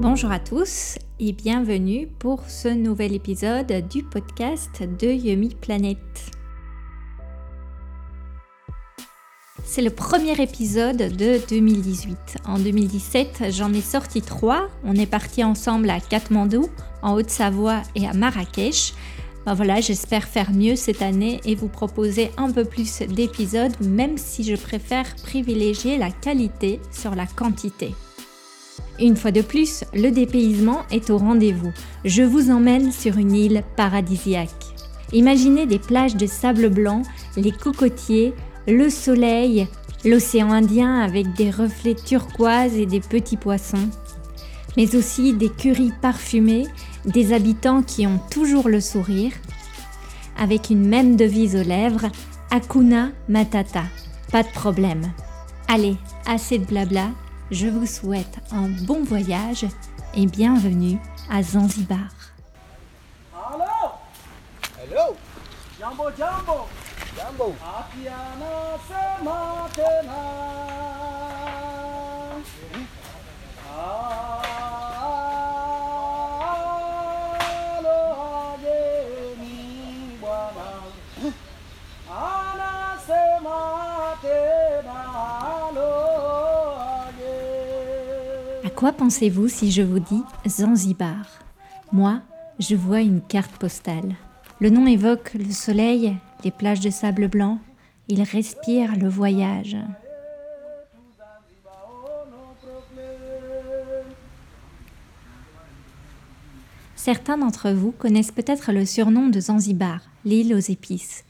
Bonjour à tous et bienvenue pour ce nouvel épisode du podcast de Yumi Planet. C'est le premier épisode de 2018. En 2017, j'en ai sorti trois. On est parti ensemble à Katmandou, en Haute-Savoie et à Marrakech. Ben voilà, j'espère faire mieux cette année et vous proposer un peu plus d'épisodes, même si je préfère privilégier la qualité sur la quantité. Une fois de plus, le dépaysement est au rendez-vous. Je vous emmène sur une île paradisiaque. Imaginez des plages de sable blanc, les cocotiers, le soleil, l'océan Indien avec des reflets turquoises et des petits poissons, mais aussi des currys parfumés, des habitants qui ont toujours le sourire, avec une même devise aux lèvres, Hakuna Matata, pas de problème. Allez, assez de blabla, je vous souhaite un bon voyage et bienvenue à Zanzibar. À quoi pensez-vous si je vous dis Zanzibar? Moi, je vois une carte postale. Le nom évoque le soleil, les plages de sable blanc. Il respire le voyage. Certains d'entre vous connaissent peut-être le surnom de Zanzibar, l'île aux épices.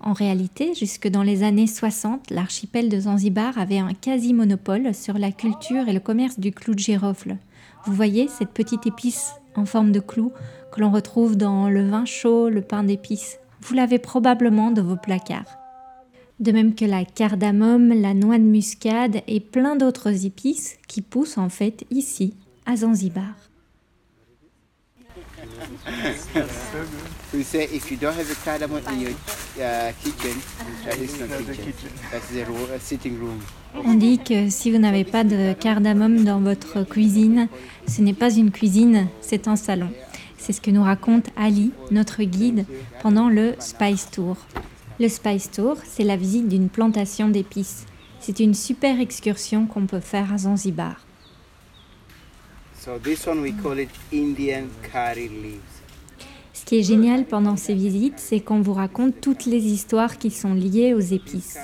En réalité, jusque dans les années 60, l'archipel de Zanzibar avait un quasi-monopole sur la culture et le commerce du clou de girofle. Vous voyez cette petite épice en forme de clou que l'on retrouve dans le vin chaud, le pain d'épices. Vous l'avez probablement dans vos placards. De même que la cardamome, la noix de muscade et plein d'autres épices qui poussent en fait ici, à Zanzibar. We say if you don't have a cardamom in your uh, kitchen, that is not kitchen. That's the ro- uh, sitting room. On dit que si vous n'avez pas de cardamome dans votre cuisine, ce n'est pas une cuisine, c'est un salon. C'est ce que nous raconte Ali, notre guide, pendant le Spice Tour. Le Spice Tour, c'est la visite d'une plantation d'épices. C'est une super excursion qu'on peut faire à Zanzibar. So this one we call it Indian curry leaves. Ce qui est génial pendant ces visites, c'est qu'on vous raconte toutes les histoires qui sont liées aux épices.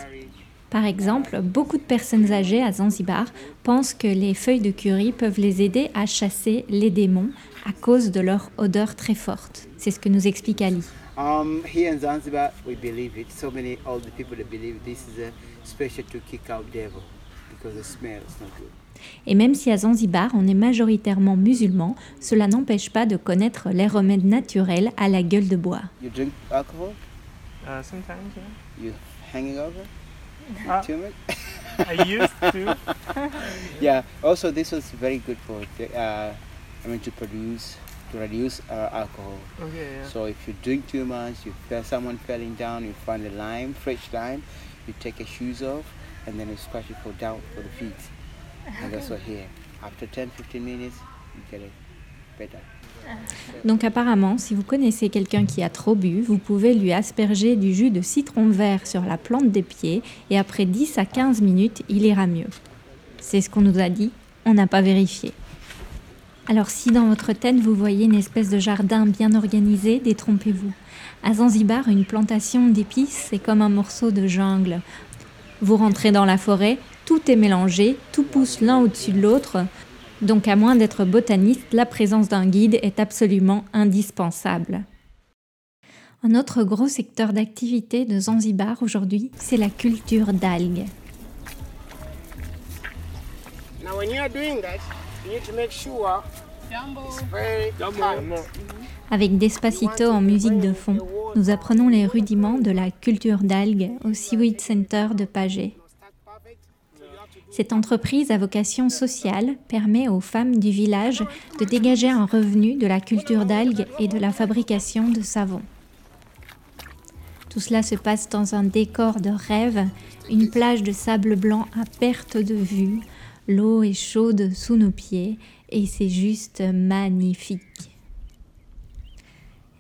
Par exemple, beaucoup de personnes âgées à Zanzibar pensent que les feuilles de curry peuvent les aider à chasser les démons à cause de leur odeur très forte. C'est ce que nous explique Ali. Um, here in Zanzibar, we believe it. So many older people believe this is a special to kick out devil Et même si à Zanzibar on est majoritairement musulman, cela n'empêche pas de connaître les remèdes naturels à la gueule de bois. You drink alcohol? Uh, sometimes, yeah. You hanging over? Uh? I used to. yeah. Also, this was very good for the, uh, I mean to produce to reduce uh, alcohol. Okay, yeah. So if you drink too much, you feel someone falling down, you find a lime, fresh lime, you take your shoes off, and then you scratch it for down for the feet. And that's what here. After 10-15 minutes, you get it better. Donc apparemment, si vous connaissez quelqu'un qui a trop bu, vous pouvez lui asperger du jus de citron vert sur la plante des pieds et après 10 à 15 minutes, il ira mieux. C'est ce qu'on nous a dit, on n'a pas vérifié. Alors si dans votre tête vous voyez une espèce de jardin bien organisé, détrompez-vous. À Zanzibar, une plantation d'épices, c'est comme un morceau de jungle. Vous rentrez dans la forêt, tout est mélangé, tout pousse l'un au-dessus de l'autre. Donc à moins d'être botaniste, la présence d'un guide est absolument indispensable. Un autre gros secteur d'activité de Zanzibar aujourd'hui, c'est la culture d'algues. Now, when you are doing that, you need to make sure it's very tight. Avec Despacito en musique de fond, nous apprenons les rudiments de la culture d'algues au Seaweed Center de Pagé. Cette entreprise à vocation sociale permet aux femmes du village de dégager un revenu de la culture d'algues et de la fabrication de savon. Tout cela se passe dans un décor de rêve, une plage de sable blanc à perte de vue, l'eau est chaude sous nos pieds et c'est juste magnifique.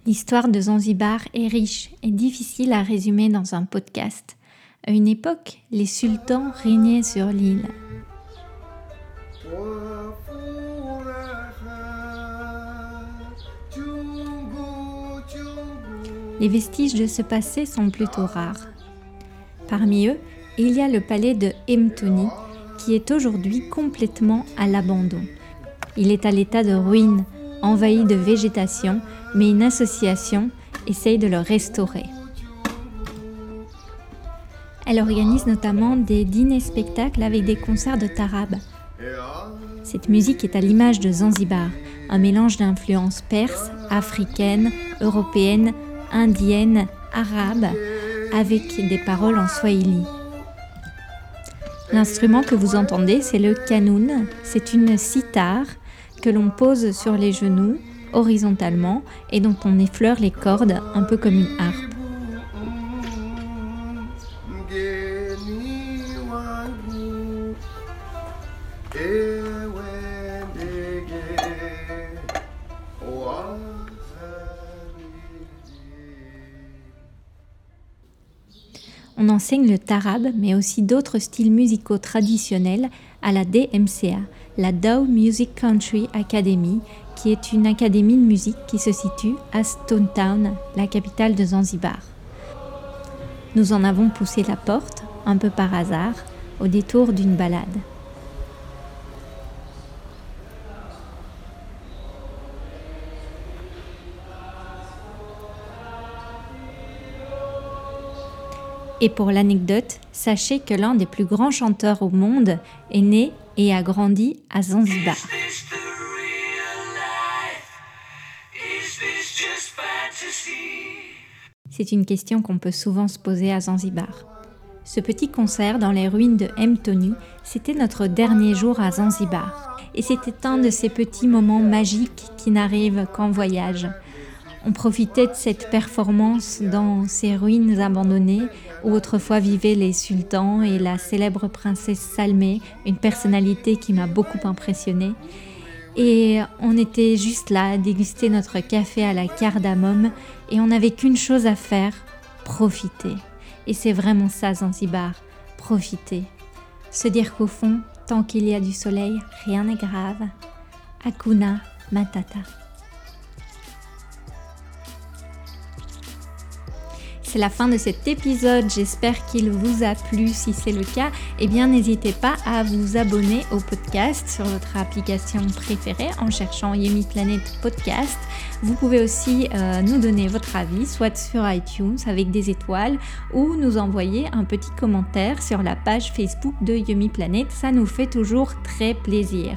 L'histoire de Zanzibar est riche et difficile à résumer dans un podcast. À une époque, les sultans régnaient sur l'île. Les vestiges de ce passé sont plutôt rares. Parmi eux, il y a le palais de Mtoni, qui est aujourd'hui complètement à l'abandon. Il est à l'état de ruine, envahi de végétation, mais une association essaye de le restaurer. Elle organise notamment des dîners-spectacles avec des concerts de tarab. Cette musique est à l'image de Zanzibar, un mélange d'influences perses, africaines, européennes, indiennes, arabes, avec des paroles en swahili. L'instrument que vous entendez, c'est le kanoun. C'est une sitar que l'on pose sur les genoux horizontalement et dont on effleure les cordes un peu comme une harpe. Enseigne le tarab, mais aussi d'autres styles musicaux traditionnels à la DMCA, la Dow Music Country Academy, qui est une académie de musique qui se situe à Stone Town, la capitale de Zanzibar. Nous en avons poussé la porte, un peu par hasard, au détour d'une balade. Et pour l'anecdote, sachez que l'un des plus grands chanteurs au monde est né et a grandi à Zanzibar. C'est une question qu'on peut souvent se poser à Zanzibar. Ce petit concert dans les ruines de Mtoni, c'était notre dernier jour à Zanzibar. Et c'était un de ces petits moments magiques qui n'arrivent qu'en voyage. On profitait de cette performance dans ces ruines abandonnées où autrefois vivaient les sultans et la célèbre princesse Salmé, une personnalité qui m'a beaucoup impressionnée. Et on était juste là à déguster notre café à la cardamome et on n'avait qu'une chose à faire, profiter. Et c'est vraiment ça Zanzibar, profiter. Se dire qu'au fond, tant qu'il y a du soleil, rien n'est grave. Akuna Matata. C'est la fin de cet épisode. J'espère qu'il vous a plu. Si c'est le cas, eh bien n'hésitez pas à vous abonner au podcast sur votre application préférée en cherchant Yemi Planet Podcast. Vous pouvez aussi euh, nous donner votre avis, soit sur iTunes avec des étoiles, ou nous envoyer un petit commentaire sur la page Facebook de Yumi Planet. Ça nous fait toujours très plaisir.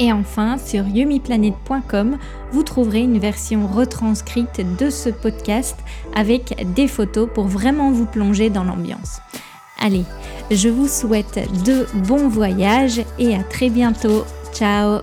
Et enfin, sur yumiplanet.com, vous trouverez une version retranscrite de ce podcast avec des photos pour vraiment vous plonger dans l'ambiance. Allez, je vous souhaite de bons voyages et à très bientôt. Ciao